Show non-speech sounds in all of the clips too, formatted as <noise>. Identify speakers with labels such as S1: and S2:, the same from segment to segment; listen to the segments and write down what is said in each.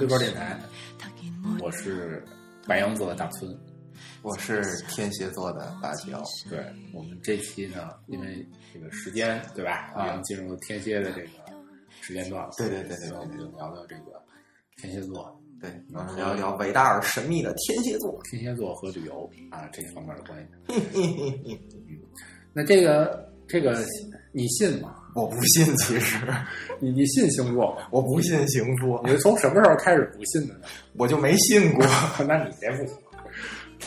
S1: 微博电台，我是白羊座的大村，
S2: 我是天蝎座的大乔。
S1: 对我们这期呢，因为这个时间对吧，已经进入天蝎的这个时间段了。
S2: 对对对对
S1: 我们就聊聊这个天蝎座，
S2: 对，我们聊一聊伟大而神秘的天蝎座。
S1: 天蝎座和旅游啊这方面的关系。<laughs> 那这个这个你信吗？
S2: 我不信，其实 <laughs>
S1: 你你信星座吗？
S2: 我不信星座，
S1: 你是从什么时候开始不信的呢？
S2: 我就没信过。<laughs>
S1: 那你这不行。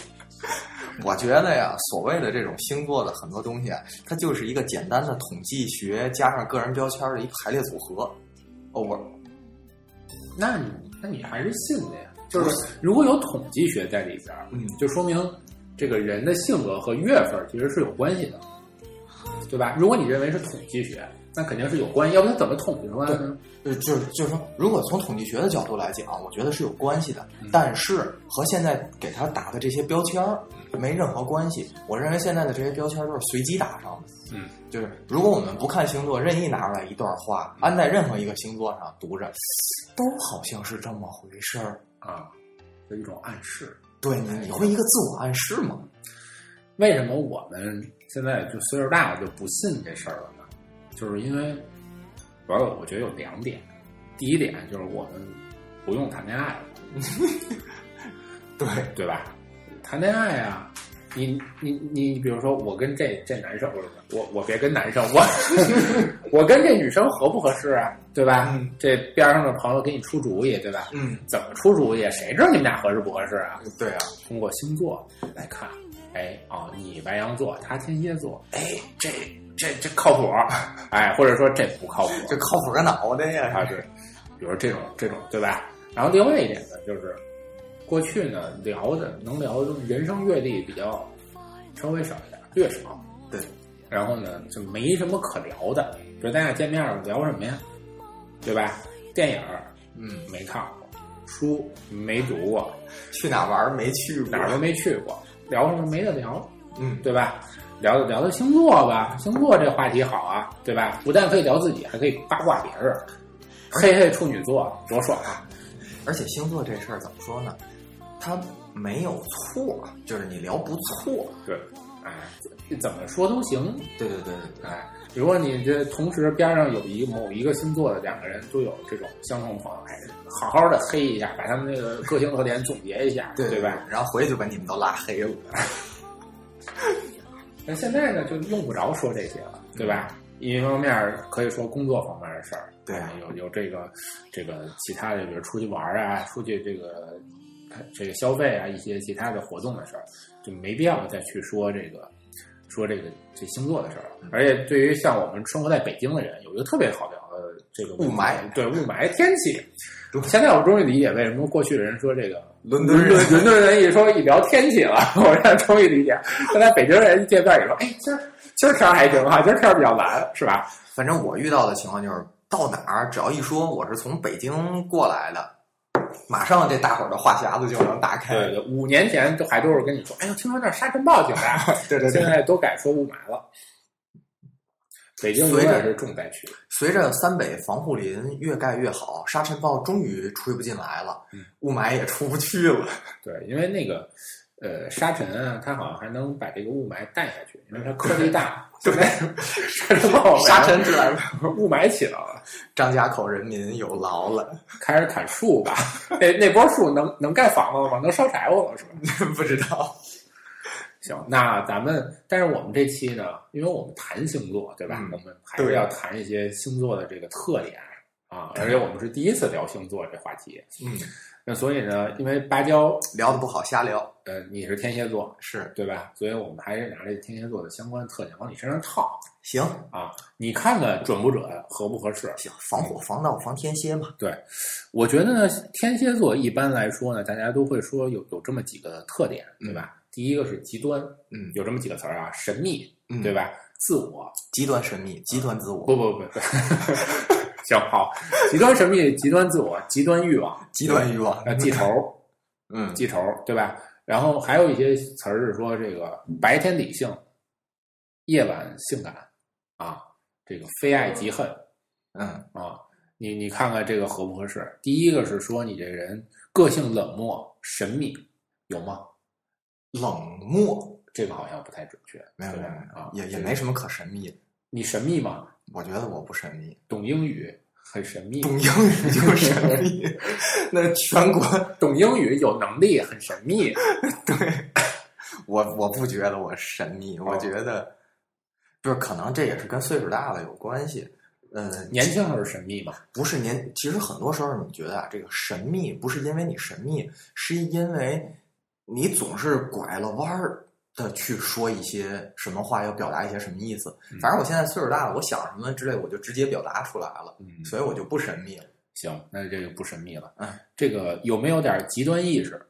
S1: <laughs>
S2: 我觉得呀，所谓的这种星座的很多东西啊，它就是一个简单的统计学加上个人标签的一个排列组合。over，
S1: 那你那你还是信的呀？就是如果有统计学在里边，
S2: 嗯，
S1: 就说明这个人的性格和月份其实是有关系的，对吧？如果你认为是统计学，那肯定是有关系，要不然怎么统计出来呢？
S2: 呃，就是就是说，如果从统计学的角度来讲，我觉得是有关系的，但是和现在给他打的这些标签儿没任何关系。我认为现在的这些标签都是随机打上的。
S1: 嗯，
S2: 就是如果我们不看星座，任意拿出来一段话，安在任何一个星座上读着，都好像是这么回事儿。
S1: 啊，的一种暗示。
S2: 对你，你会一个自我暗示吗？
S1: 为什么我们现在就岁数大了就不信这事儿了呢？就是因为主要我觉得有两点。第一点就是我们不用谈恋爱了，<laughs>
S2: 对，
S1: 对吧？谈恋爱啊，你你你，比如说我跟这这男生，我我别跟男生，我 <laughs> 我跟这女生合不合适啊？对吧？
S2: 嗯
S1: 这边上的朋友给你出主意，对吧？
S2: 嗯，
S1: 怎么出主意？谁知道你们俩合适不合适啊？
S2: 对啊，
S1: 通过星座来看，哎哦，你白羊座，他天蝎座，哎，这这这靠谱，哎，或者说这不靠谱，
S2: 这靠谱个脑袋呀！
S1: 啊，对，比如这种这种，对吧？然后另外一点呢，就是过去呢聊的能聊的人生阅历比较稍微少一点，略少，
S2: 对。
S1: 然后呢，就没什么可聊的，比如咱俩见面了聊什么呀？对吧？电影儿
S2: 嗯，
S1: 没看过，书没读过，
S2: 去哪玩儿没去过，
S1: 哪儿都没去过，聊什么没得聊，
S2: 嗯，
S1: 对吧？聊聊聊星座吧，星座这话题好啊，对吧？不但可以聊自己，还可以八卦别人。嘿嘿，处女座多爽啊！
S2: 而且星座这事儿怎么说呢？它没有错，就是你聊不错。
S1: 对，哎，怎么说都行。
S2: 对对对对
S1: 哎，如果你这同时边上有一个某一个星座的两个人都有这种相同朋友，哎，好好的黑一下，把他们那个个性特点总结一下，<laughs>
S2: 对
S1: 对吧？？
S2: 然后回去就把你们都拉黑了。<laughs>
S1: 那现在呢，就用不着说这些了，对吧？一方面可以说工作方面的事儿，
S2: 对
S1: 啊有有这个这个其他的，比如出去玩儿啊，出去这个这个消费啊，一些其他的活动的事儿，就没必要再去说这个说这个这星座的事儿。而且对于像我们生活在北京的人，有一个特别好聊的这个
S2: 雾霾，
S1: 对 <laughs> 雾霾天气。现在我终于理解为什么过去的人说这个 <laughs>
S2: 伦敦人
S1: 伦敦人一说一聊天气了，<laughs> 我现在终于理解。现在北京人一见面也说，哎，今儿今儿天儿还行啊，今儿天儿比较蓝，是吧？
S2: 反正我遇到的情况就是，到哪儿只要一说我是从北京过来的，马上这大伙儿的话匣子就能打开。
S1: 对，五年前都还都是跟你说，哎呦，听说那儿沙尘暴挺大，
S2: 对对
S1: 现在都改说雾霾了。北京永远是重灾区。
S2: 随着三北防护林越盖越好，沙尘暴终于吹不进来了，
S1: 嗯
S2: 雾霾也出不去了。
S1: 对，因为那个呃沙尘啊，它好像还能把这个雾霾带下去，因为它颗粒大。对 <laughs> 沙尘暴
S2: 沙尘之来了，
S1: 雾霾起来了，
S2: 张家口人民有劳了。
S1: 开始砍树吧。那那波树能能盖房子了吗？能烧柴火了是吧？<laughs>
S2: 不知道，<laughs>
S1: 行，那咱们，但是我们这期呢，因为我们谈星座，对吧？
S2: 嗯
S1: 我们还是要谈一些星座的这个特点啊，而且我们是第一次聊星座这话题，
S2: 嗯，
S1: 那所以呢，因为芭蕉，
S2: 聊的不好瞎聊，
S1: 呃，你是天蝎座，
S2: 是
S1: 对吧？所以我们还是拿这天蝎座的相关特点往你身上套
S2: 行
S1: 啊，你看看准不准，合不合适？
S2: 行，防火防盗防天蝎嘛，
S1: 对，我觉得呢，天蝎座一般来说呢，大家都会说有有这么几个特点，对吧？第一个是极端，
S2: 嗯，
S1: 有这么几个词儿啊，神秘，
S2: 嗯
S1: 对吧？自我，
S2: 极端神秘，极端自我，
S1: 不不不，<laughs> 不行好，极端神秘，极端自我，极端欲望，
S2: 极端欲望，
S1: 呃，记仇，<laughs>
S2: 嗯，
S1: 记仇，对吧？然后还有一些词儿是说这个白天理性，夜晚性感啊，这个非爱即恨
S2: 嗯，
S1: 啊，你你看看这个合不合适？第一个是说你这人个性冷漠、神秘，有吗？
S2: 冷漠，
S1: 这个好像不太准确。
S2: 没有没有
S1: 啊，
S2: 也也没什么可神秘的。
S1: 你神秘吗？
S2: 我觉得我不神秘，
S1: 懂英语很神秘，
S2: 懂英语就神秘。<laughs> 那全国 <laughs>
S1: 懂英语有能力很神秘。
S2: 对，我我不觉得我神秘，
S1: 哦
S2: 我觉得就是，可能这也是跟岁数大了有关系。呃，
S1: 年轻时候神秘嘛，
S2: 不是年，其实很多时候你觉得啊，这个神秘不是因为你神秘，是因为你总是拐了弯儿的去说一些什么话，要表达一些什么意思。
S1: 嗯
S2: 反正我现在岁数大了，我想什么之类，我就直接表达出来了，
S1: 嗯，
S2: 所以我就不神秘了。
S1: 行，那这就不神秘了。
S2: 嗯，
S1: 这个有没有点极端意识？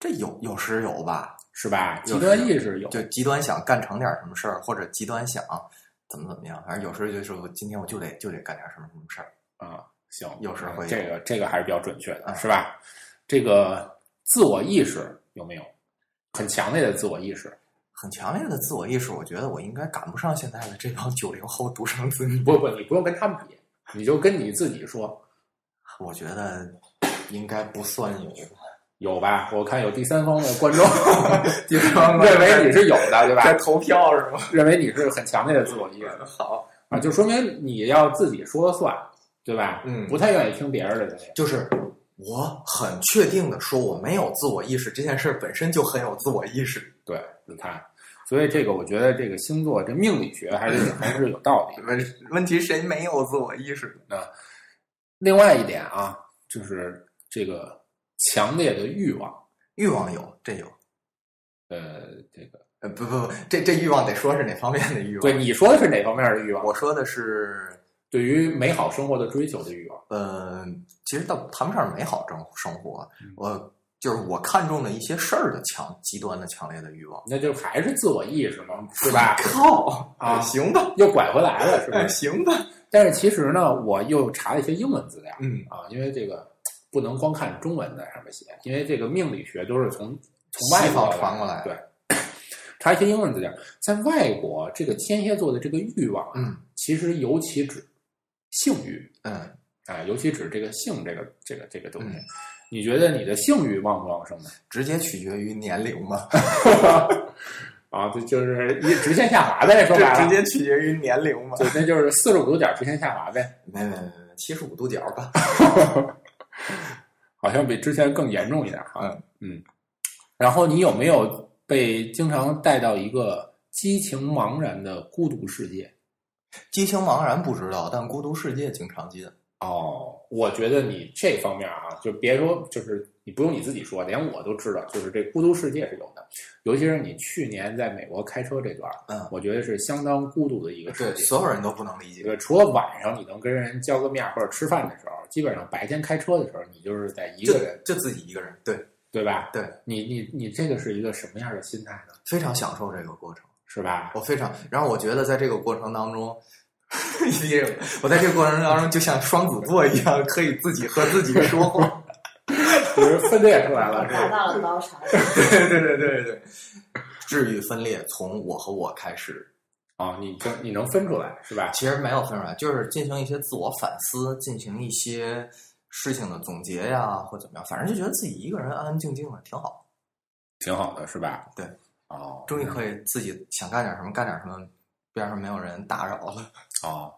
S2: 这有有时有吧，
S1: 是吧？极端意识有，
S2: 就极端想干成点什么事儿，或者极端想怎么怎么样，反正有时候就是我今天我就得就得干点什么什么事儿。
S1: 啊，行，
S2: 有时会有
S1: 这个这个还是比较准确的，
S2: 嗯
S1: 是吧？这个自我意识有没有很强烈的自我意识？
S2: 很强烈的自我意识，我觉得我应该赶不上现在的这帮九零后独生子女。<laughs>
S1: 不不，你不用跟他们比，你就跟你自己说，
S2: 我觉得应该不算有，
S1: 有吧？我看有第三方的观众 <laughs>
S2: 第三方
S1: 认为你是有的，对吧？
S2: 在投票是吗？
S1: 认为你是很强烈的自我意识 <laughs>
S2: 好，
S1: 啊，就说明你要自己说了算，对吧？
S2: 嗯
S1: 不太愿意听别人的。
S2: 就是我很确定的说我没有自我意识，这件事本身就很有自我意识。
S1: 对，你看，所以这个我觉得这个星座这命理学还是还是有道理。<laughs>
S2: 问问题谁没有自我意识？
S1: 另外一点啊，就是这个强烈的欲望，
S2: 欲望有，这有。
S1: 呃，这个
S2: 呃，不不不，这这欲望得说是哪方面的欲望？
S1: 对你说的是哪方面的欲望？
S2: 我说的是，
S1: 对于美好生活的追求的欲望。
S2: 嗯，其实倒谈不上美好生生活
S1: 嗯，
S2: 我就是我看中的一些事儿的强极端的强烈的欲望，
S1: 那就还是自我意识嘛，是吧？<laughs>
S2: 靠
S1: 啊
S2: 行吧，
S1: 又拐回来了，是吧
S2: 哎，？行吧，<laughs>
S1: 但是其实呢，我又查了一些英文资料
S2: 嗯
S1: 啊，因为这个不能光看中文在上面写，因为这个命理学都是从从外
S2: 方传过来
S1: 对，查一些英文资料，在外国这个天蝎座的这个欲望啊，
S2: 嗯
S1: 其实尤其指性欲
S2: 嗯，
S1: 啊，尤其指这个性这个这个这个东西。
S2: 嗯
S1: 你觉得你的性欲旺不旺盛呢？
S2: 直接取决于年龄嘛，<laughs>
S1: 啊，这就是一直线下滑呗，说白了，<laughs>
S2: 直接取决于年龄嘛，<laughs>
S1: 对那就是四十五度角直线下滑呗，
S2: 没没没没，七十五度角吧，
S1: 好像比之前更严重一点哈。
S2: 嗯
S1: 嗯，然后你有没有被经常带到一个激情茫然的孤独世界？
S2: 激情茫然不知道，但孤独世界经常进。
S1: 哦，我觉得你这方面啊，就别说，就是你不用你自己说，连我都知道，就是这孤独世界是有的。尤其是你去年在美国开车这段，
S2: 嗯，
S1: 我觉得是相当孤独的一个世
S2: 对，所有人都不能理解。
S1: 对除了晚上你能跟人交个面或者吃饭的时候，基本上白天开车的时候，你就是在一个人，
S2: 就自己一个人，对
S1: 对吧？
S2: 对，
S1: 你你你这个是一个什么样的心态呢？
S2: 非常享受这个过程。
S1: 是吧？
S2: 我非常，然后我觉得在这个过程当中，<laughs> 我在这个过程当中就像双子座一样，可以自己和自己说话。<laughs>
S1: 就是分裂出来了，是
S3: 达
S1: 吧？
S3: 到了高潮。<laughs>
S2: 对对对对对，治愈分裂从我和我开始，
S1: 啊，你就你能分出来是吧？
S2: 其实没有分出来，就是进行一些自我反思，进行一些事情的总结呀，或怎么样，反正就觉得自己一个人安安静静的挺好，
S1: 挺好的，是吧？
S2: 对，
S1: 哦，
S2: 终于可以自己想干点什么干点什么，边上没有人打扰了，
S1: 哦，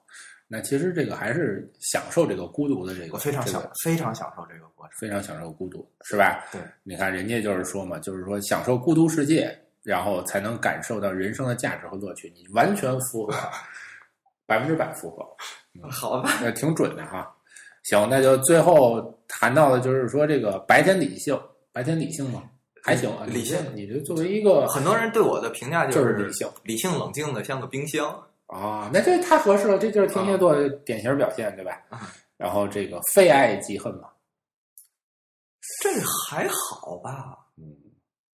S1: 那其实这个还是享受这个孤独的这个，
S2: 我非常享
S1: 这个
S2: 非常享受这个过程。
S1: 非常享受孤独，是吧？
S2: 对，
S1: 你看人家就是说嘛，就是说享受孤独世界，然后才能感受到人生的价值和乐趣，你完全符合，<laughs> 百分之百符合，
S2: 好吧，
S1: 那挺准的哈。行，那就最后谈到的就是说这个白天理性，白天理性吗？还行啊，
S2: 理性
S1: 你就作为一个
S2: 很多人对我的评价
S1: 就是是理性
S2: 理性冷静的像个冰箱。
S1: 啊，那这太合适了，这就是天蝎座的典型表现，对吧？
S2: 啊
S1: 然后这个非爱即恨嘛，
S2: 这还好吧，
S1: 嗯，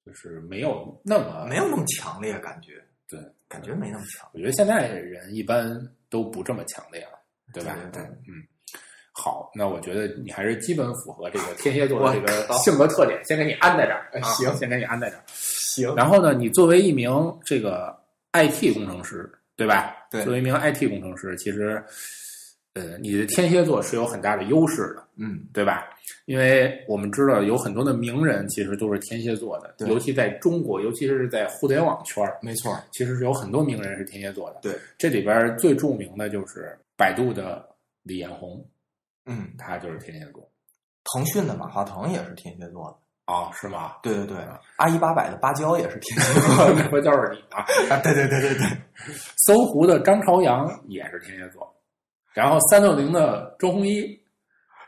S1: 就是没有那么
S2: 没有那么强烈感觉，
S1: 对，
S2: 感觉没那么强。
S1: 我觉得现在的人一般都不这么强烈了，对吧？
S2: 对
S1: 嗯。好，那我觉得你还是基本符合这个天蝎座的这个性格特点，先给你安在这儿。啊
S2: 行
S1: 先给你安在这儿。
S2: 行，
S1: 然后呢，你作为一名这个 IT 工程师，对吧？
S2: 对
S1: 作为一名 IT 工程师，其实呃，你的天蝎座是有很大的优势的，
S2: 嗯，
S1: 对吧？因为我们知道有很多的名人其实都是天蝎座的，
S2: 对
S1: 尤其在中国，尤其是在互联网圈儿，
S2: 没错，
S1: 其实是有很多名人是天蝎座的。
S2: 对，
S1: 这里边最著名的就是百度的李彦宏，
S2: 嗯，
S1: 他就是天蝎座。
S2: 腾讯的马化腾也是天蝎座的，
S1: 哦，是吗？
S2: 对对对，阿一八百的芭蕉也是天蝎 <laughs> 座
S1: 那不就是你吗？
S2: 啊，对对对对对，<laughs>
S1: 搜狐的张朝阳也是天蝎座，然后三六零的周鸿祎，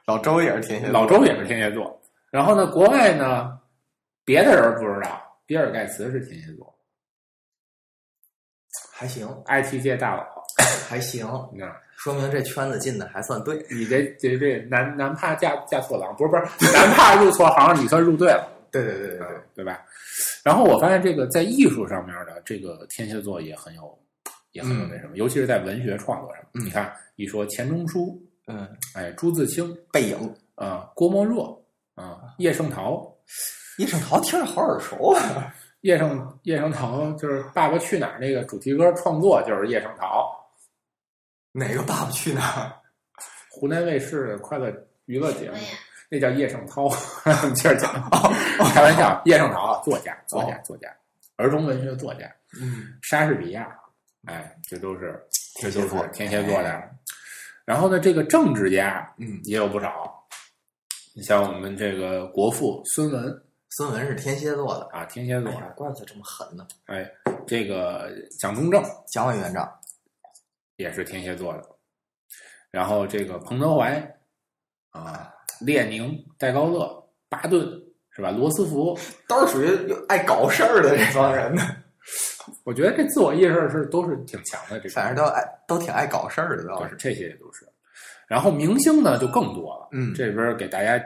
S2: 老周也是天蝎，
S1: 老周也是天蝎座。然后呢，国外呢，别的人不知道，比尔盖茨是天蝎座
S2: 还行
S1: ，，IT 界大佬。
S2: 还行，
S1: 你看，
S2: 说明这圈子进的还算对。
S1: 你这这这男男怕嫁嫁错郎，不是不是，男怕入错行，你算入对了，
S2: 对对对对
S1: 对对吧？然后我发现这个在艺术上面的这个天蝎座也很有，也很有那什么，尤其是在文学创作上。
S2: 嗯
S1: 你看，一说钱钟书，
S2: 嗯，
S1: 哎，朱自清，
S2: 背影，
S1: 啊，郭沫若，啊，叶圣陶，
S2: 叶圣陶听着好耳熟啊。
S1: 叶圣叶圣陶就是《爸爸去哪儿》那个主题歌创作就是叶圣陶，
S2: 哪个爸爸去哪儿？<laughs>
S1: 湖南卫视的快乐娱乐节目，那叫叶圣涛，<laughs> 接着讲，开玩笑，叶圣陶作家，作家，作家，儿童文学作家，
S2: 嗯，
S1: 莎士比亚，哎，这都是这都
S2: 天蝎座
S1: 是天蝎座的。然后呢，这个政治家
S2: 嗯，
S1: 也有不少，你像我们这个国父孙文
S2: 孙文是天蝎座的。
S1: 啊，天蝎座
S2: 怪不得这么狠呢。
S1: 哎，这个蒋中正
S2: 蒋委员长，
S1: 也是天蝎座的，然后这个彭德怀啊，列宁、戴高乐、巴顿是吧？罗斯福，
S2: 都是属于爱搞事儿的这帮人呢。
S1: 我觉得这自我意识是都是挺强的，这
S2: 反正都爱都挺爱搞事儿的，倒是。
S1: 这些也都是。然后明星呢就更多了，
S2: 嗯
S1: 这边给大家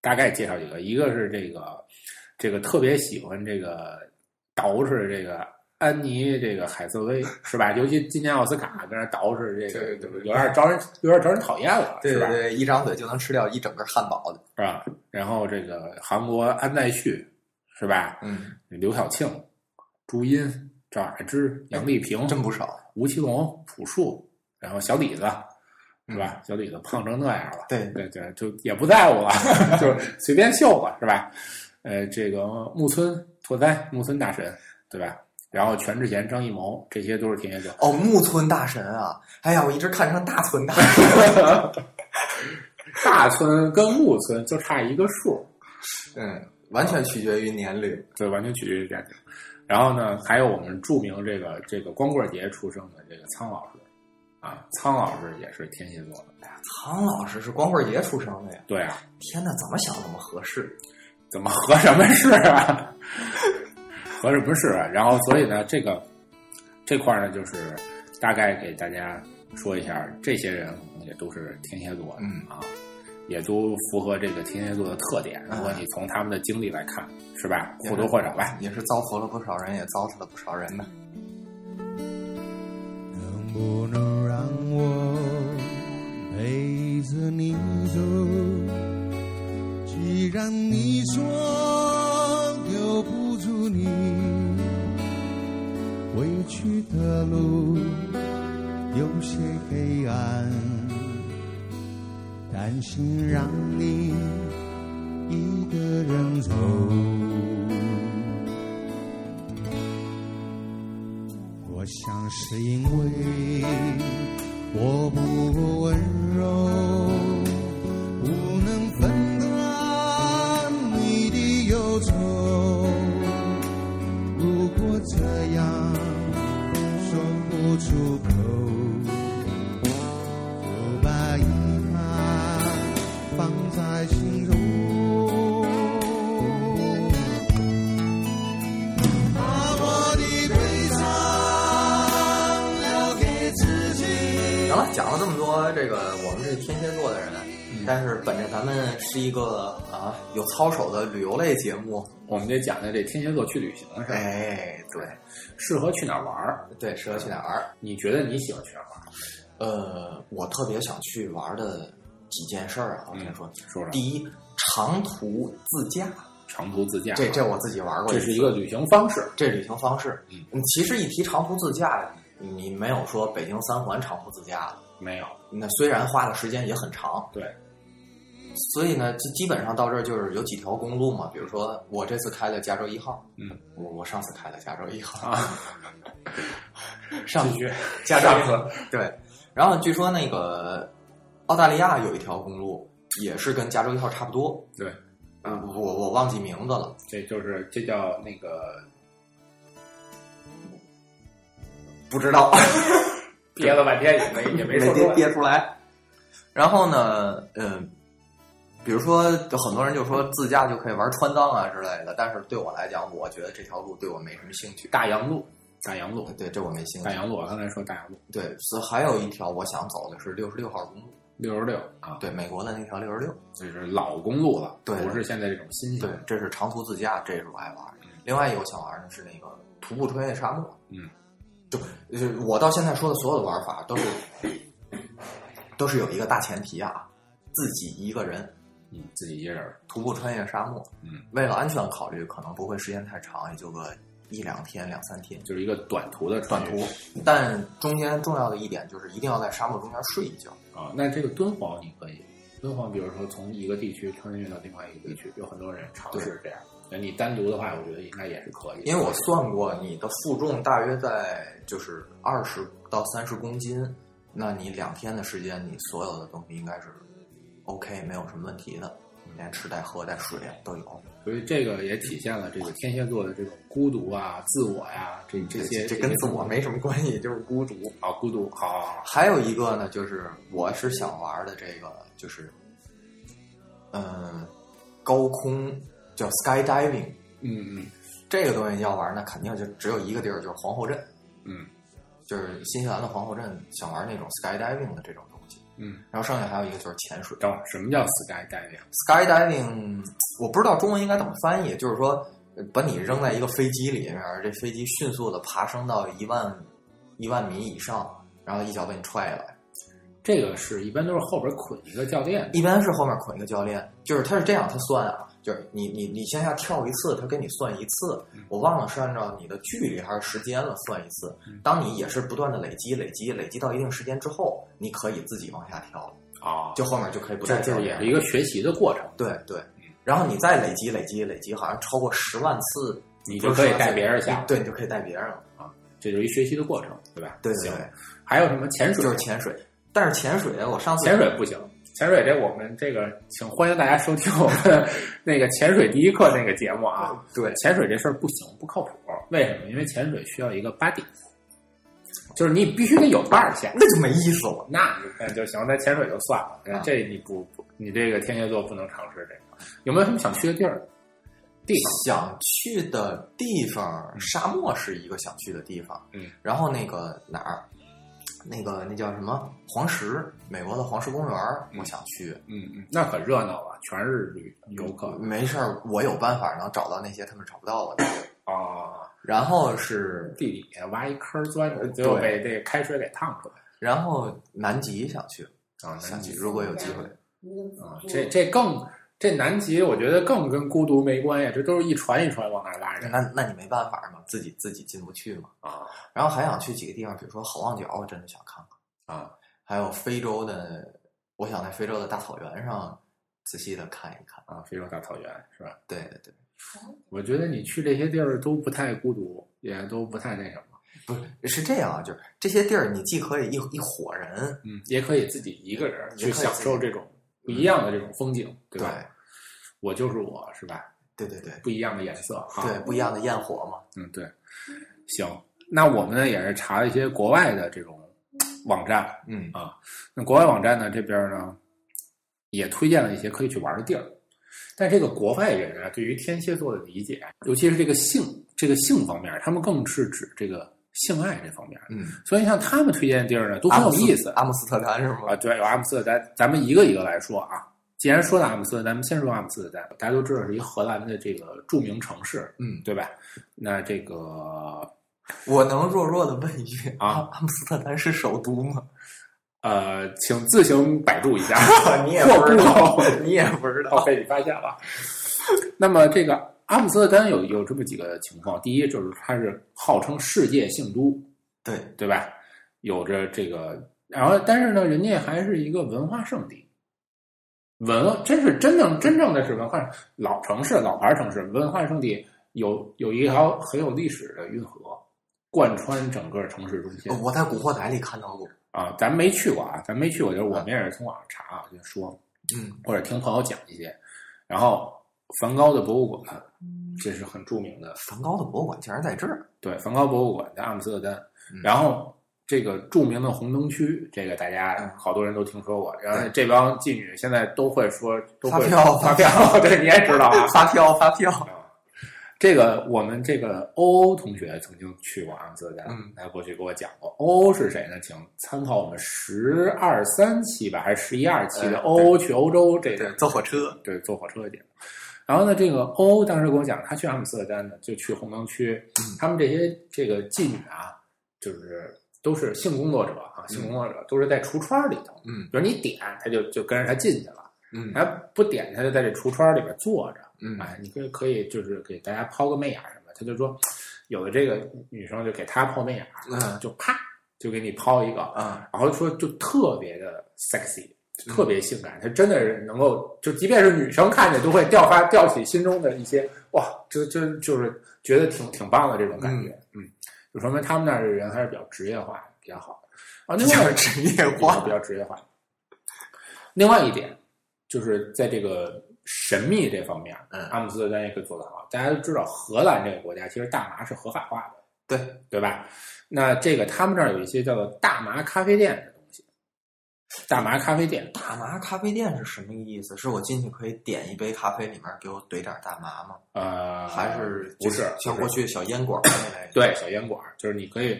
S1: 大概介绍几个，一个是这个这个特别喜欢这个捯饬这个安妮这个海瑟薇是吧？尤其今年奥斯卡跟那捯饬这个，有点招人有点招人讨厌了，是吧？
S2: 对对对，一张嘴就能吃掉一整个汉堡的。
S1: 是吧？然后这个韩国安在旭是吧？
S2: 嗯，
S1: 刘晓庆、朱茵、赵雅芝、杨丽萍、
S2: 真不少。
S1: 吴奇隆、朴树，然后小李子是吧？小李子胖成那样了，
S2: 对
S1: 对对，就也不在乎了，<laughs> 就随便秀吧，是吧？呃，这个木村拓哉、木村大神，对吧？然后全智贤、张艺谋，这些都是天蝎座。
S2: 哦，木村大神啊！哎呀，我一直看成大村大神。<laughs>
S1: 大村跟木村就差一个数，
S2: 嗯，完全取决于年龄。
S1: 对完全取决于年龄。然后呢，还有我们著名这个这个光棍节出生的这个苍老师，啊，苍老师也是天蝎座的。
S2: 苍老师是光棍节出生的呀！
S1: 对啊，
S2: 天哪，怎么想怎么合适？
S1: 怎么合什么适啊？合着不是啊？然后所以呢，这个这块儿呢，就是大概给大家说一下，这些人也都是天蝎座的，
S2: 嗯
S1: 啊，也都符合这个天蝎座的特点。如果你从他们的经历来看，是吧？或多或少吧。
S2: 也是造福了不少人，也糟蹋了不少人呢。
S4: 能不能让我陪着你走？既然你说你，回去的路有些黑暗，担心让你一个人走。我想是因为我不够温柔，
S2: 是一个啊有操守的旅游类节目，
S1: 我们得讲讲这天蝎座去旅行是吧，
S2: 哎，对
S1: 适合去哪儿玩儿？
S2: 对，适合去哪儿玩儿？
S1: 你觉得你喜欢去哪儿玩儿？
S2: 呃，我特别想去玩的几件事儿啊，我先说，
S1: 说说。
S2: 第一，长途自驾，
S1: 长途自驾，
S2: 这这我自己玩过，
S1: 这是一个旅行方式。
S2: 这旅行方式。
S1: 嗯
S2: 嗯，其实一提长途自驾，你没有说北京三环长途自驾的，
S1: 没有，
S2: 那虽然花的时间也很长，
S1: 对，
S2: 所以呢，基基本上到这儿就是有几条公路嘛，比如说我这次开了加州一号，
S1: 嗯，
S2: 我我上次开了加州一号，
S1: 啊，
S2: 上
S1: 继续
S2: 加上次对，然后据说那个澳大利亚有一条公路也是跟加州一号差不多，
S1: 对，
S2: 嗯，我我忘记名字了，
S1: 这就是这叫那个
S2: 不知道，
S1: 憋了半天也没也没说出
S2: 憋
S1: 来。
S2: 憋出来。然后呢，嗯，比如说，有很多人就说自驾就可以玩川藏啊之类的，但是对我来讲，我觉得这条路对我没什么兴趣。
S1: 大洋路，大洋路，
S2: 对，这我没兴趣
S1: 大。洋路，我刚才说大洋路
S2: 对，所以还有一条我想走的是六十六号公路，
S1: 六十六啊，
S2: 对，美国的那条六十六。
S1: 这是老公路了，
S2: 对
S1: 不是现在这种新型。，
S2: 对这是长途自驾，这是我爱玩。另外一个我想玩的是那个徒步穿越沙漠。
S1: 嗯，
S2: 就就是我到现在说的所有的玩法都是都是有一个大前提啊，自己一个人
S1: 嗯，自己一个人，
S2: 徒步穿越沙漠。
S1: 嗯，
S2: 为了安全考虑，可能不会时间太长，也就个一两天、两三天
S1: 就是一个短途的
S2: 短途。但中间重要的一点就是一定要在沙漠中间睡一觉。
S1: 啊，那这个敦煌你可以，敦煌比如说从一个地区穿越到另外一个地区，有很多人尝试这样。那你单独的话，我觉得应该也是可以。
S2: 因为我算过，你的负重大约在就是二十到三十公斤，那你两天的时间，你所有的东西应该是 OK，没有什么问题的，连吃带喝带水都有。
S1: 所以这个也体现了这个天蝎座的这种孤独啊、自我呀、这这些
S2: 这跟自我没什么关系，就是孤独。
S1: 啊，孤独，好好好，
S2: 还有一个呢，就是我是想玩的这个，就是嗯，高空叫 skydiving
S1: 嗯嗯
S2: 这个东西要玩，那肯定就只有一个地儿，就是皇后镇。
S1: 嗯
S2: 就是新西兰的皇后镇，想玩那种 skydiving 的这种东西。
S1: 嗯，
S2: 然后剩下还有一个就是潜水。
S1: 等会儿什么叫
S2: skydiving？skydiving 我不知道中文应该怎么翻译，就是说呃把你扔在一个飞机里面，这飞机迅速的爬升到一万一万米以上，然后一脚把你踹下来。
S1: 这个是一般都是后边捆一个教练，
S2: 一般是后面捆一个教练，就是他是这样，他算啊，就是你你你向下跳一次，他给你算一次，我忘了是按照你的距离还是时间了算一次。当你也是不断的累积累积累积到一定时间之后，你可以自己往下跳了，
S1: 啊，
S2: 就后面就可以不
S1: 这
S2: 带教练了
S1: 就是也是一个学习的过程，
S2: 对对，然后你再累积累积累积，好像超过十万次，
S1: 你就可以带别人下，
S2: 对，你就可以带别人了啊。
S1: 这就是一学习的过程，对吧？
S2: 对对对，
S1: 还有什么潜水？
S2: 就是潜水。但是潜水，我上次
S1: 潜水不行，潜水这我们这个，请欢迎大家收听我们那个潜水第一课那个节目啊。
S2: 对
S1: 潜水这事儿不行，不靠谱。为什么？因为潜水需要一个 buddy，就是你必须得有伴儿下。
S2: 那就没意思了。
S1: 那那就行，那潜水就算了。
S2: 啊
S1: 这你不不，你这个天蝎座不能尝试这个。有没有什么想去的地儿？地方？
S2: 想去的地方，沙漠是一个想去的地方。
S1: 嗯，
S2: 然后那个哪儿，那个那叫什么黄石，美国的黄石公园，我想去。
S1: 嗯嗯，那可热闹了，全是旅游客
S2: 没事儿，我有办法能找到那些他们找不到的。
S1: 啊。<clears throat>
S2: 然后是，
S1: 地底下挖一坑钻着，结果被这开水给烫出来
S2: 然后南极想去，
S1: 啊！南极
S2: 如果有机会。
S1: 啊，这这更这南极，我觉得更跟孤独没关系，这都是一船一船往那儿拉人
S2: 那那你没办法嘛，自己自己进不去嘛。
S1: 啊
S2: 然后还想去几个地方，比如说好望角，我真的想看看。
S1: 啊！
S2: 还有非洲的，我想在非洲的大草原上仔细的看一看。
S1: 啊，非洲大草原是吧？
S2: 对对对，
S1: 我觉得你去这些地儿都不太孤独，也都不太那什么，
S2: 不是是这样啊，就是这些地儿你既可以一一伙人，
S1: 嗯，也可以自己一个人去享受这种不一样的这种风景，对
S2: 对
S1: 吧？我就是我，是吧？
S2: 对对对
S1: 不一样的颜色，哈
S2: 对，不一样的焰火嘛。
S1: 嗯，对，行。那我们呢也是查了一些国外的这种网站，
S2: 嗯啊
S1: 那国外网站呢这边呢也推荐了一些可以去玩的地儿，但这个国外人啊对于天蝎座的理解，尤其是这个性这个性方面，他们更是指这个性爱这方面，
S2: 嗯，
S1: 所以像他们推荐的地儿呢都很有意思
S2: 阿姆斯特丹是吗？
S1: 啊。对，有阿姆斯特丹，咱们一个一个来说啊。既然说到阿姆斯特丹，咱们先说阿姆斯特丹，大家都知道是一个荷兰的这个著名城市，
S2: 嗯，
S1: 对吧？那这个
S2: 我能弱弱的问一句
S1: 啊，
S2: 阿姆斯特丹是首都吗？
S1: 呃，请自行百度一下，<laughs>
S2: 你也不知道，你也不知道。
S1: 哦，被你发现了。那么这个阿姆斯特丹有有这么几个情况，第一就是它是号称世界性都，
S2: 对，
S1: 对吧？有着这个然后但是呢，人家还是一个文化圣地，文真是真正真正的是文化老城市、老牌城市，文化圣地有有一条很有历史的运河，贯穿整个城市中心。
S2: 我在《古惑仔》里看到过。
S1: 啊，咱没去过啊，咱没去过，就是我们也是从网上查啊，就说，
S2: 嗯，
S1: 或者听朋友讲一些。然后，梵高的博物馆，这是很著名的。
S2: 梵高的博物馆竟然在这儿？
S1: 对，梵高博物馆在阿姆斯特丹。
S2: 嗯
S1: 然后，这个著名的红灯区，这个大家好多人都听说过。然后，这帮妓女现在都会说，都会
S2: 发票
S1: 发票，对，你也知道啊，
S2: 发票，发票。
S1: 啊，这个我们这个欧欧同学曾经去过阿姆斯特丹，
S2: 嗯
S1: 他过去给我讲过。欧欧是谁呢？请参考我们十二三期吧，还是十一二期的
S2: 哎
S1: 欧欧去欧洲这个
S2: 对，坐火车。
S1: 对坐火车的节目。然后呢，这个欧欧当时跟我讲，他去阿姆斯特丹呢，就去红灯区，
S2: 嗯。
S1: 他们这些这个妓女啊，就是都是性工作者啊，性工作者都是在橱窗里头，
S2: 嗯。
S1: 比如你点，他就就跟着他进去了，
S2: 嗯。
S1: 他不点，他就在这橱窗里边坐着。
S2: 嗯。
S1: 哎，你可以可以就是给大家抛个媚眼儿什么，他就说有的这个女生就给他抛媚眼儿，
S2: 嗯
S1: 就啪就给你抛一个，
S2: 啊
S1: 然后说就特别的 sexy，特别性感，他真的是能够就即便是女生看见都会掉发吊起心中的一些哇，就就就是觉得挺挺棒的这种感觉，嗯，就说明他们那儿的人还是比较职业化，比较好。啊，另外
S2: 职业化
S1: 比较职业化。另外一点就是在这个神秘这方面，
S2: 嗯
S1: 阿姆斯特丹也可以做得好。大家都知道，荷兰这个国家其实大麻是合法化的，
S2: 对
S1: 对吧？那这个他们这儿有一些叫做大麻咖啡店大麻咖啡店，
S2: 大麻咖啡店是什么意思？是我进去可以点一杯咖啡，里面给我怼点大麻吗？
S1: 呃，
S2: 还是
S1: 不是
S2: 像过去小烟馆 <clears throat> 儿那类？
S1: 对小烟馆儿，就是你可以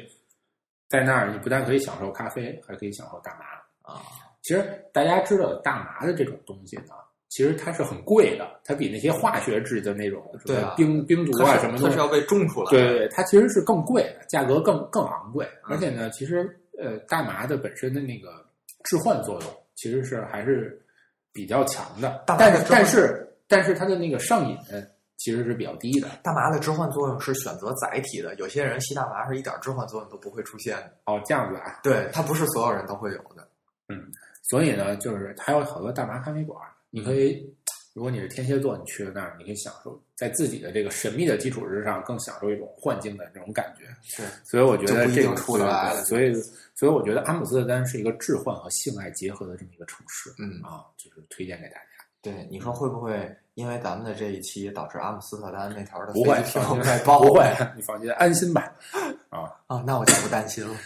S1: 在那儿，你不但可以享受咖啡，还可以享受大麻。
S2: 啊，
S1: 其实大家知道大麻的这种东西呢，其实它是很贵的，它比那些化学制的那种什
S2: 对
S1: 冰冰毒啊什么
S2: 它是要被种出来。
S1: 对对对，它其实是更贵的，价格更更昂贵。
S2: 嗯
S1: 而且呢，其实呃，大麻的本身的那个致幻作用其实是还是比较强的，
S2: 大麻
S1: 但是但是但是它的那个上瘾其实是比较低的。
S2: 大麻的置换作用是选择载体的，有些人吸大麻是一点置换作用都不会出现的。
S1: 哦，这样子啊，
S2: 对，它不是所有人都会有的。
S1: 嗯所以呢，就是还有好多大麻咖啡馆，你可以，如果你是天蝎座，你去了那儿，你可以享受在自己的这个神秘的基础之上，更享受一种幻境的这种感觉。
S2: 对，
S1: 所以我觉得这个
S2: 出得来
S1: 了所以所以我觉得阿姆斯特丹是一个置换和性爱结合的这么一个城市
S2: 嗯，
S1: 啊，就是推荐给大家。
S2: 对，你说会不会因为咱们的这一期导致阿姆斯特丹那条的
S1: 不会，
S2: 票
S1: 放心 <laughs>
S2: 卖爆？
S1: 不会，你放心，安心吧。<laughs>
S2: 啊啊，那我就不担心了。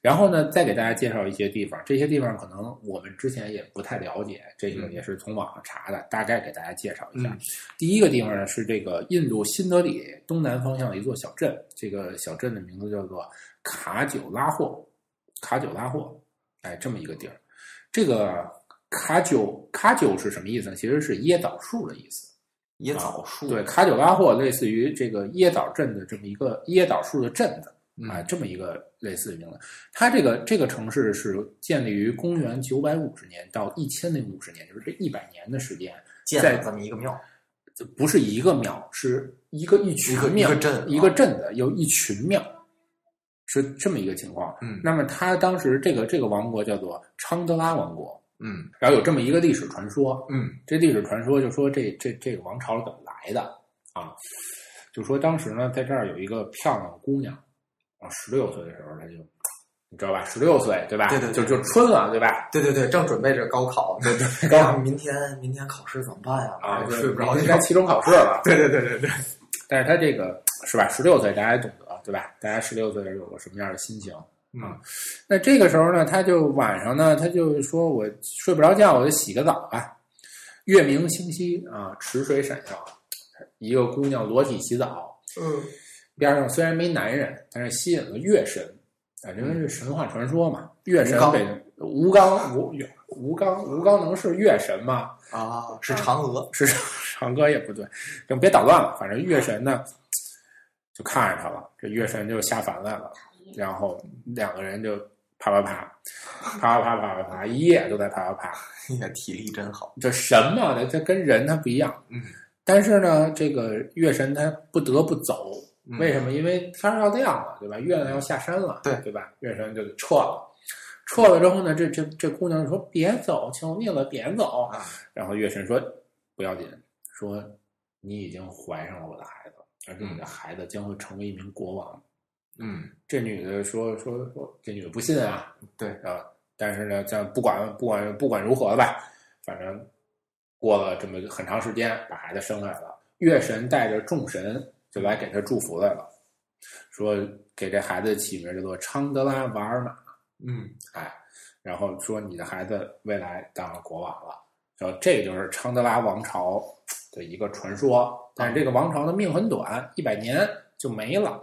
S1: 然后呢，再给大家介绍一些地方，这些地方可能我们之前也不太了解，这个
S2: 嗯
S1: 也是从网上查的，大概给大家介绍一下。
S2: 嗯
S1: 第一个地方呢是这个印度新德里东南方向的一座小镇，这个小镇的名字叫做卡久拉霍，卡久拉霍，哎，这么一个地儿。这个卡久卡久是什么意思呢？其实是椰枣树的意思。
S2: 椰枣树，
S1: 对，卡久拉霍类似于这个椰枣镇的这么一个椰枣树的镇子。
S2: 嗯
S1: 啊，这么一个类似于名字。它这个这个城市是建立于公元九百五十年到一千零五十年，就是这一百年的时间，
S2: 建了这么一个庙。
S1: 不是一个庙，是一个一群庙，
S2: 一个镇
S1: 一个镇子有一群庙，是这么一个情况。
S2: 嗯
S1: 那么他当时这个这个王国叫做昌德拉王国，
S2: 嗯
S1: 然后有这么一个历史传说，
S2: 嗯
S1: 这历史传说就说这这这个王朝是怎么来的啊？就说当时呢，在这儿有一个漂亮的姑娘，啊，十六岁的时候，他就你知道吧，十六岁对吧？
S2: 对对对
S1: 就就春了对吧？
S2: 对对对，正准备着高考，对对，<laughs>
S1: 高考
S2: 明天明天考试怎么办呀？
S1: 啊，
S2: 睡不着觉。
S1: 应该期中考试了。
S2: 对对对对对，<laughs>
S1: 但是他这个是吧？十六岁大家也懂得对吧？大家十六岁有个什么样的心情？
S2: 嗯
S1: 那这个时候呢，他就晚上呢，他就说我睡不着觉，我就洗个澡吧。月明星稀啊，池水闪耀，一个姑娘裸体洗澡，
S2: 嗯
S1: 边上虽然没男人，但是吸引了月神啊，因为是神话传说嘛。月神被吴刚吴吴刚吴刚能是月神吗？
S2: 啊，是嫦娥。
S1: 是 <laughs> 嫦娥也不对，就别捣乱了。反正月神呢，就看着他了，这月神就下凡来了，然后两个人就啪啪啪，啪啪啪啪啪啪，一夜都在啪啪啪。<laughs>
S2: 你的体力真好。
S1: 这神嘛，它它跟人他不一样。
S2: 嗯
S1: 但是呢，这个月神他不得不走，
S2: 嗯
S1: 为什么？因为天儿要亮了，对吧？月亮要下山了，
S2: 对
S1: 对吧？月神就撤了。撤了之后呢，这这这姑娘说别走，求你了，别走。
S2: 啊
S1: 然后月神说不要紧，说你已经怀上了我的孩子，而且你的孩子将会成为一名国王。
S2: 嗯，
S1: 这女的说说说，这女的不信啊，
S2: 对
S1: 啊，但是呢，咱不管不管不管如何吧，反正过了这么很长时间，把孩子生下来了。月神带着众神就来给他祝福来了，说给这孩子起名叫做昌德拉瓦尔玛，
S2: 嗯
S1: 哎，然后说你的孩子未来当了国王了，然后这就是昌德拉王朝的一个传说。但是这个王朝的命很短，一百年就没了。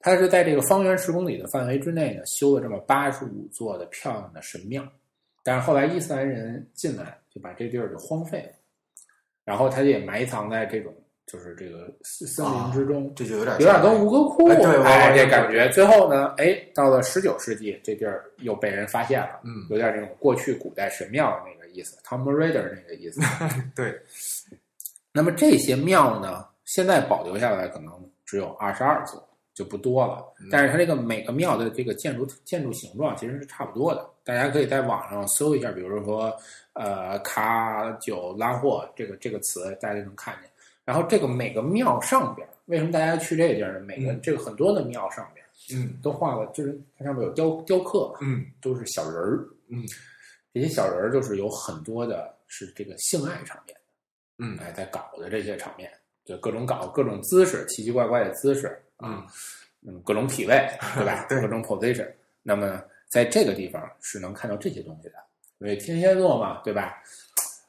S1: 他是在这个方圆十公里的范围之内呢，修了这么八十五座的漂亮的神庙。但是后来伊斯兰人进来，就把这地儿就荒废了，然后他也埋藏在这种就是这个森森林之中。
S2: 这就有点
S1: 有点跟吴哥窟，
S2: 哎
S1: 这感觉。最后呢，哎，到了十九世纪，这地儿又被人发现了，
S2: 嗯
S1: 有点那种过去古代神庙的那个意思，Tomb Raider 那个意思。<laughs>
S2: 对，
S1: 那么这些庙呢，现在保留下来可能只有二十二座，就不多了。
S2: 嗯
S1: 但是它这个每个庙的这个建筑建筑形状其实是差不多的，大家可以在网上搜一下，比如说呃卡九拉霍这个这个词，大家就能看见。然后这个每个庙上边，为什么大家去这个地儿呢？每个、
S2: 嗯
S1: 这个很多的庙上边
S2: 嗯
S1: 都画了，就是它上面有雕雕刻，
S2: 嗯
S1: 都是小人儿。
S2: 嗯，
S1: 这些小人儿就是有很多的是这个性爱场面。
S2: 嗯
S1: 哎，在搞的这些场面，就各种搞各种姿势，奇奇怪怪的姿势啊，嗯，各种体位，<laughs> 对吧？
S2: 对
S1: 各种 position。那么在这个地方是能看到这些东西的，因为天蝎座嘛，对吧？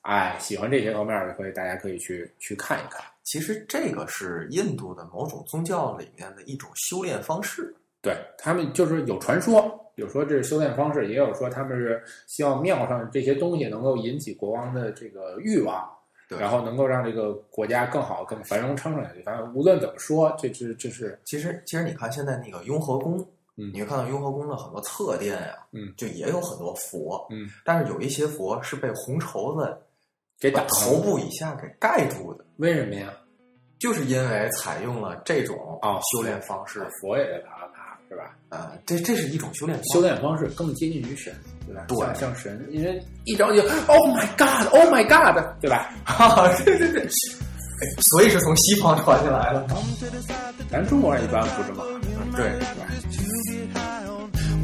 S1: 哎，喜欢这些方面的，可以大家可以去去看一看。
S2: 其实这个是印度的某种宗教里面的一种修炼方式。
S1: 对他们就是有传说，有说这是修炼方式，也有说他们是希望庙上这些东西能够引起国王的这个欲望，
S2: 对
S1: 然后能够让这个国家更好、更繁荣昌盛下去。反正无论怎么说，这这这是
S2: 其实，其实你看现在那个雍和宫，
S1: 嗯
S2: 你会看到雍和宫的很多侧殿呀，
S1: 嗯，
S2: 就也有很多佛，
S1: 嗯，
S2: 但是有一些佛是被红绸子把
S1: 给打
S2: 头部以下给盖住的，
S1: 为什么呀？
S2: 就是因为采用了这种
S1: 啊
S2: 修炼方式，
S1: 佛也在爬爬，是吧？
S2: 啊，这这是一种修炼方式
S1: 修炼方式更接近于神，对吧？
S2: 对
S1: 像像神，因为一着急，Oh my God，Oh my God，对吧？<laughs>
S2: 哈哈，对对对，哎所以是从西方传进来的，
S1: 咱中国人一般不这么
S2: 对，
S1: 是吧？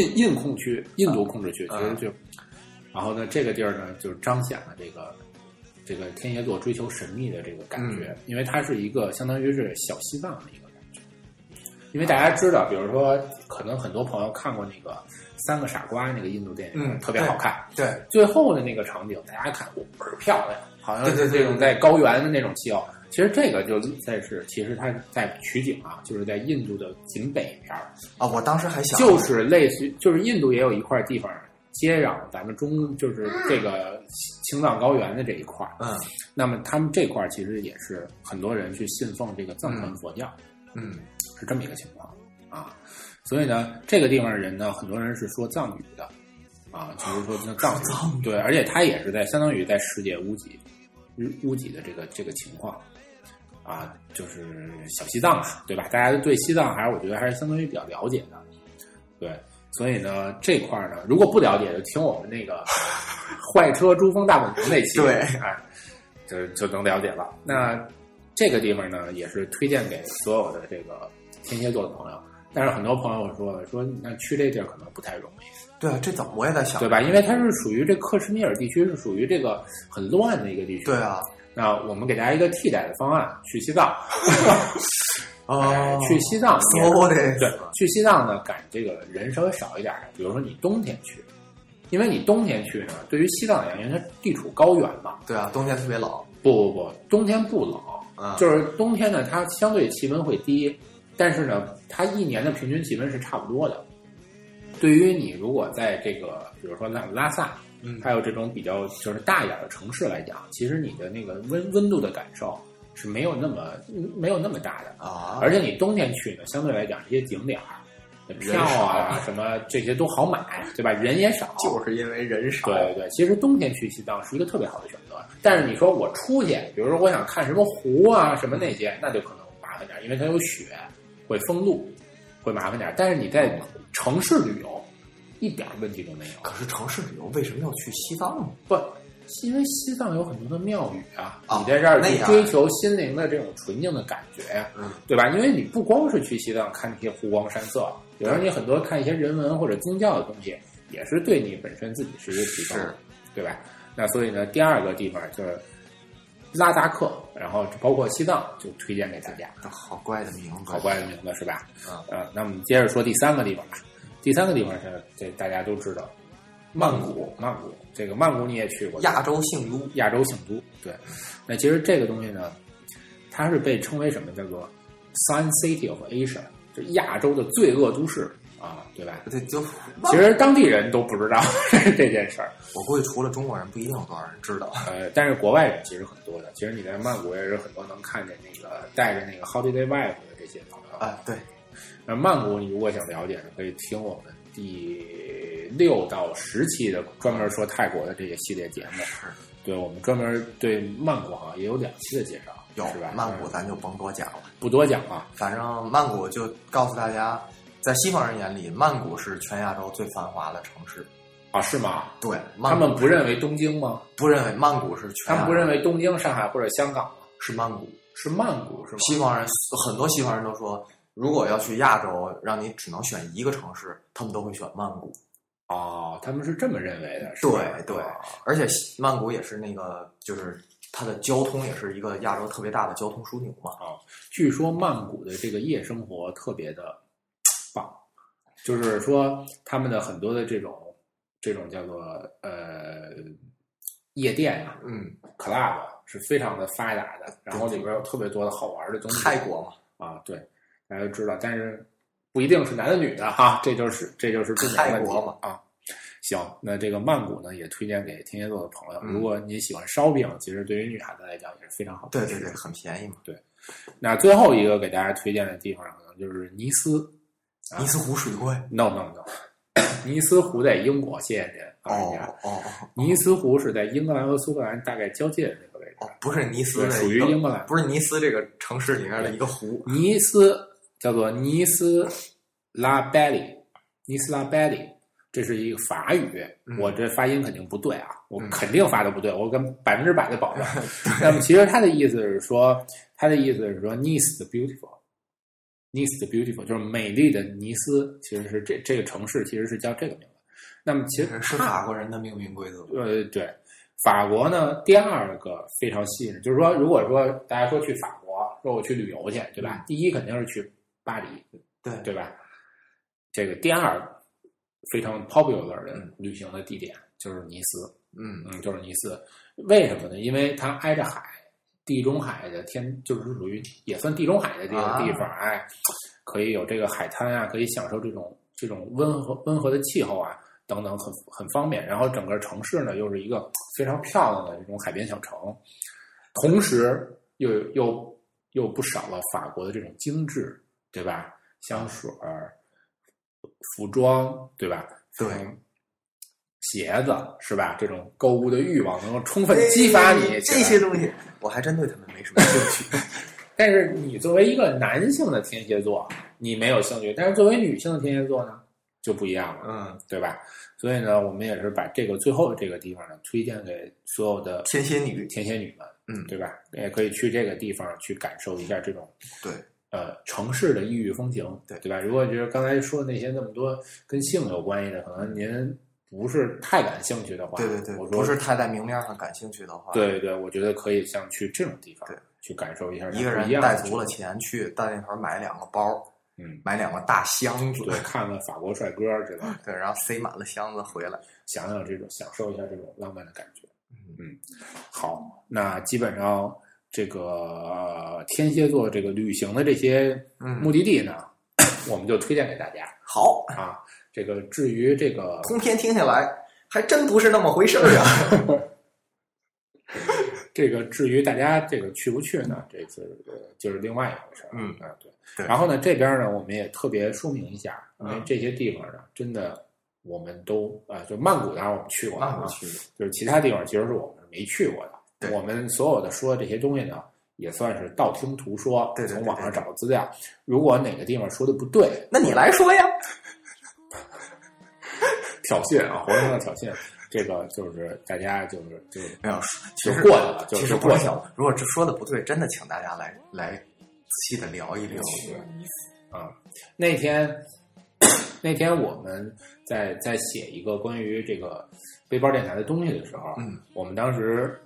S1: 印印控区、印度控制区，其
S2: 嗯
S1: 实就，然后呢，这个地儿呢，就是彰显了这个这个天蝎座追求神秘的这个感觉，因为它是一个相当于是小西藏的一个感觉。因为大家知道，比如说，可能很多朋友看过那个《三个傻瓜》那个印度电影，
S2: 嗯
S1: 特别好看。
S2: 对，
S1: 最后的那个场景，大家看，哦倍儿漂亮，好像是这种在高原的那种气候。其实这个就在是，其实它在取景啊，就是在印度的景北边儿，
S2: 啊，我当时还想，
S1: 就是类似于，就是印度也有一块地方接壤咱们中，就是这个青藏高原的这一块儿。
S2: 嗯
S1: 那么他们这块儿其实也是很多人去信奉这个藏传佛教，
S2: 嗯
S1: 是这么一个情况啊。所以呢，这个地方的人呢，很多人是说藏语的，啊，就是说那藏语，<laughs> 对，而且它也是在相当于在世界屋脊屋脊的这个这个情况啊，就是小西藏嘛，对吧？大家对西藏还是我觉得还是相当于比较了解的，对，所以呢这块儿呢，如果不了解就听我们那个 <laughs> 坏车珠峰大本营那期，
S2: 对
S1: 哎，就就能了解了。那这个地方呢，也是推荐给所有的这个天蝎座的朋友。但是很多朋友说说，那去这地儿可能不太容易，
S2: 对啊，这怎么我也在想，
S1: 对吧？因为它是属于这克什米尔地区，是属于这个很乱的一个地区。
S2: 对啊，
S1: 那我们给大家一个替代的方案，去西藏。
S2: 哦
S1: 哎，<laughs> 去西藏对，去西藏呢，赶这个人稍微少一点儿。比如说你冬天去，因为你冬天去呢，对于西藏来讲，因为它地处高原嘛，
S2: 对啊，冬天特别冷，
S1: 不不不，冬天不冷，
S2: 嗯，
S1: 就是冬天呢，它相对气温会低，但是呢，它一年的平均气温是差不多的。对于你如果在这个，比如说在拉萨，
S2: 嗯
S1: 还有这种比较就是大一点的城市来讲，其实你的那个温温度的感受是没有那么没有那么大的。
S2: 啊，
S1: 而且你冬天去呢，相对来讲这些景点儿、票啊什么这些都好买，对吧？人也少，
S2: 就是因为人少，
S1: 对对对，其实冬天去西藏是一个特别好的选择。但是你说我出去，比如说我想看什么湖啊什么那些，那就可能麻烦点，因为它有雪，会封路，会麻烦点。但是你在城市旅游，一点儿问题都没有。
S2: 可是城市旅游为什么要去西藏呢？
S1: 不，因为西藏有很多的庙宇啊，
S2: 哦
S1: 你在这儿去追求心灵的这种纯净的感觉呀、
S2: 嗯
S1: 对吧？因为你不光是去西藏看那些湖光山色，有时候你很多看一些人文或者宗教的东西，也是对你本身自己是一个提
S2: 升，
S1: 对吧？那所以呢，第二个地方就是拉达克，然后包括西藏，就推荐给大家。
S2: 好怪的名字，
S1: 好怪的名字是吧？
S2: 嗯
S1: 呃，那我们接着说第三个地方吧。第三个地方是这大家都知道，曼谷。曼谷这个曼谷你也去过，
S2: 亚洲性都，
S1: 亚洲性都。对，那其实这个东西呢，它是被称为什么？叫做 Sun City of Asia，就亚洲的罪恶都市啊，对吧？
S2: 对，就
S1: 其实当地人都不知道 <laughs> 这件事儿，
S2: 我估计除了中国人，不一定有多少人知道。
S1: 呃，但是国外人其实很多的。其实你在曼谷也是很多能看见那个带着那个 Holiday Vibe 的这些朋友。
S2: 啊，对，
S1: 那曼谷，你如果想了解呢，可以听我们第六到十期的专门说泰国的这些系列节目。
S2: 是
S1: 对我们专门对曼谷啊也有两期的介绍，
S2: 有
S1: 是吧？
S2: 曼谷，
S1: 嗯
S2: 咱就甭多讲了。
S1: 不多讲啊。
S2: 反正曼谷就告诉大家，在西方人眼里，曼谷是全亚洲最繁华的城市。
S1: 啊，是吗？
S2: 对，
S1: 他们不认为东京吗？
S2: 不认为曼谷是全，
S1: 他们不认为东京、上海或者香港吗？
S2: 是曼谷。
S1: 是曼谷是吗？
S2: 西方人很多西方人都说，如果要去亚洲，让你只能选一个城市，他们都会选曼谷。
S1: 哦，他们是这么认为的，是吧？
S2: 对对。而且曼谷也是那个，就是它的交通也是一个亚洲特别大的交通枢纽嘛。
S1: 啊据说曼谷的这个夜生活特别的棒，就是说他们的很多的这种这种叫做呃夜店啊
S2: 嗯
S1: ，club 是非常的发达的，然后里边有特别多的好玩的东西。
S2: 泰国嘛，
S1: 啊，对，大家都知道，但是不一定是男的女的哈，这就是这就是重点问题
S2: 嘛
S1: 啊。行，那这个曼谷呢，也推荐给天蝎座的朋友。
S2: 嗯
S1: 如果你喜欢烧饼，其实对于女孩子来讲也是非常好的。
S2: 对对对，很便宜嘛。
S1: 对那最后一个给大家推荐的地方，可能就是尼斯。啊
S2: 尼斯湖水怪。
S1: No No No，尼斯湖在英国，谢谢您，
S2: 哦。哦哦
S1: 尼斯湖是在英格兰和苏格兰大概交界的那个位置。
S2: 哦，不是尼斯
S1: 属于英格兰
S2: 不是尼斯这个城市里面的一个湖。
S1: 尼斯叫做尼斯拉贝里，尼斯拉贝里，这是一个法语，
S2: 嗯
S1: 我这发音肯定不对啊，我
S2: 嗯
S1: 肯定发的不对，我跟百分之百的保证。<laughs> 那么其实他的意思是说，他的意思是说，Nice the beautiful，Nice the beautiful 就是美丽的尼斯，其实是这这个城市其实是叫这个名字。那么其实
S2: 是法国人的命名规则。
S1: 呃，对，法国呢，第二个非常吸引人，就是说，如果说大家说去法国，说我去旅游去，对吧？第一肯定是去巴黎，
S2: 对
S1: 对吧？这个第二非常 popular 的
S2: 嗯
S1: 旅行的地点就是尼斯，
S2: 嗯
S1: 嗯，就是尼斯。为什么呢？因为它挨着海，地中海的天就是属于也算地中海的这个地方，哎，可以有这个海滩啊，可以享受这种这种温和温和的气候啊，等等，很很方便。然后整个城市呢，又是一个非常漂亮的这种海边小城，同时又又又不少了法国的这种精致，对吧？香水儿、服装，对吧？
S2: 对
S1: 嗯鞋子是吧？这种购物的欲望能够充分激发你
S2: 这些东西，我还真对他们没什么兴趣。<laughs>
S1: 但是你作为一个男性的天蝎座，你没有兴趣，但是作为女性的天蝎座呢，就不一样了，
S2: 嗯，
S1: 对吧？所以呢，我们也是把这个最后的这个地方呢，推荐给所有的
S2: 天蝎女，
S1: 天蝎女们，
S2: 嗯
S1: 对吧？也可以去这个地方去感受一下这种
S2: 对，
S1: 呃城市的异域风情，
S2: 对
S1: 对吧？如果就是刚才说的那些那么多跟性有关系的，可能您不是太感兴趣的话，
S2: 对对对，不是太在明面上感兴趣的话，，
S1: 对对，我觉得可以像去这种地方
S2: 对
S1: 去感受一下
S2: 一个人带足了钱去大那头买两个包，
S1: 嗯，
S2: 买两个大箱子，
S1: 对，看看法国帅哥之类的，
S2: 对，然后塞满了箱子回来。
S1: 想想这种享受一下这种浪漫的感觉。嗯，好，那基本上这个、呃天蝎座这个旅行的这些
S2: 嗯
S1: 目的地呢，我们就推荐给大家
S2: 好，
S1: 啊。这个至于这个
S2: 通篇听下来还真不是那么回事儿啊。<laughs>
S1: 这个至于大家这个去不去呢，这是呃就是另外一回事儿。
S2: 嗯
S1: 啊，对。
S2: 对
S1: 然后呢，这边呢，我们也特别说明一下，因为
S2: 嗯
S1: 这些地方呢，真的我们都啊、就曼谷当然我们去过了啊，
S2: 那不去，
S1: 就是其他地方其实是我们没去过的。
S2: 对
S1: 我们所有的说的这些东西呢，也算是道听途说，
S2: 对对对
S1: 从网上找的资料。如果哪个地方说的不对，
S2: 那你来说呀。
S1: 挑衅啊，活生生的挑衅，这个就是大家就是就
S2: 没有，其实
S1: 就过去了，就
S2: 其
S1: 是过去了。
S2: 如果这说的不对，真的请大家来来仔细的聊一聊。
S1: 啊，那天那天我们在在写一个关于这个背包电台的东西的时候，
S2: 嗯，
S1: 我们当时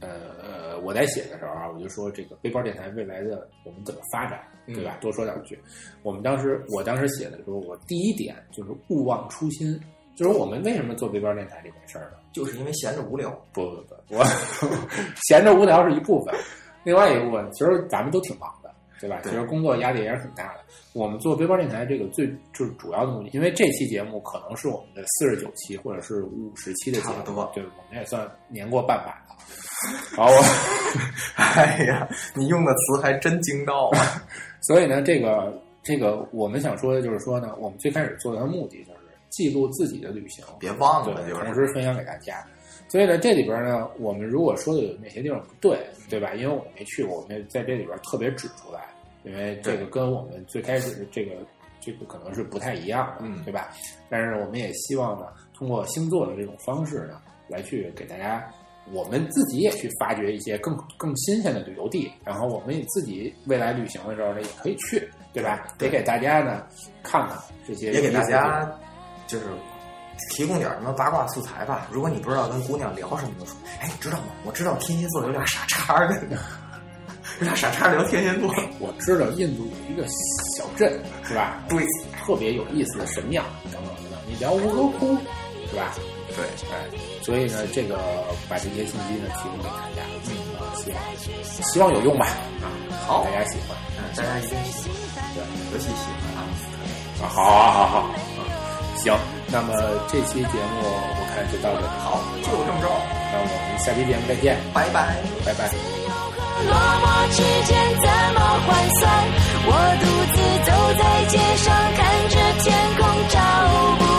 S1: 呃呃我在写的时候啊，我就说这个背包电台未来的我们怎么发展，
S2: 嗯
S1: 对吧？多说两句。我们当时我当时写的时候，我第一点就是勿忘初心，就是我们为什么做背包电台这件事儿呢？
S2: 就是因为闲着无聊。
S1: 不不不，我 <laughs> 闲着无聊是一部分，另外一部分其实咱们都挺忙的，对吧？其实工作压力也是很大的。我们做背包电台这个最就是主要的目的，因为这期节目可能是我们的四十九期或者是五十期的节目，对，我们也算年过半百了。<laughs> 好，我 <laughs>
S2: 哎呀，你用的词还真精到啊！<laughs>
S1: 所以呢，这个这个我们想说的就是说呢，我们最开始做的目的就是记录自己的旅行，
S2: 别忘了，，就
S1: 同时分享给大家。所以呢，这里边呢，我们如果说的有哪些地方不对，对吧？因为我们没去过，我们在这里边特别指出来，因为这个跟我们最开始的这个这个可能是不太一样的，
S2: 嗯
S1: 对吧？但是我们也希望呢，通过星座的这种方式呢，来去给大家，我们自己也去发掘一些更更新鲜的旅游地，然后我们也自己未来旅行的时候呢，也可以去，对吧？
S2: 对
S1: 得给大家呢看看这些，
S2: 也给大家就是提供点什么八卦素材吧。如果你不知道跟姑娘聊什么，就说：“哎，你知道吗？我知道天蝎座有俩傻叉的，有 <laughs> 俩傻叉聊天蝎座。
S1: 我知道印度有一个小镇，是吧？
S2: 对，
S1: 特别有意思的神庙等等等等。你聊吴哥窟，是吧？
S2: 对，
S1: 哎，所以呢，这个把这些信息呢提供给大家，嗯，啊希望希望有用吧，啊，
S2: 好
S1: 大家喜欢，
S2: 嗯，大家一定喜欢，
S1: 对，
S2: 尤其喜欢。
S1: 啊，好好好好，嗯，行，那么这期节目我看就到这里。
S2: 好，就这么着。
S1: 那我们下期节目再见，
S2: 拜拜，
S1: 拜拜。
S5: 落寞之间怎么换算？我独自走在街上，看着天空，找不。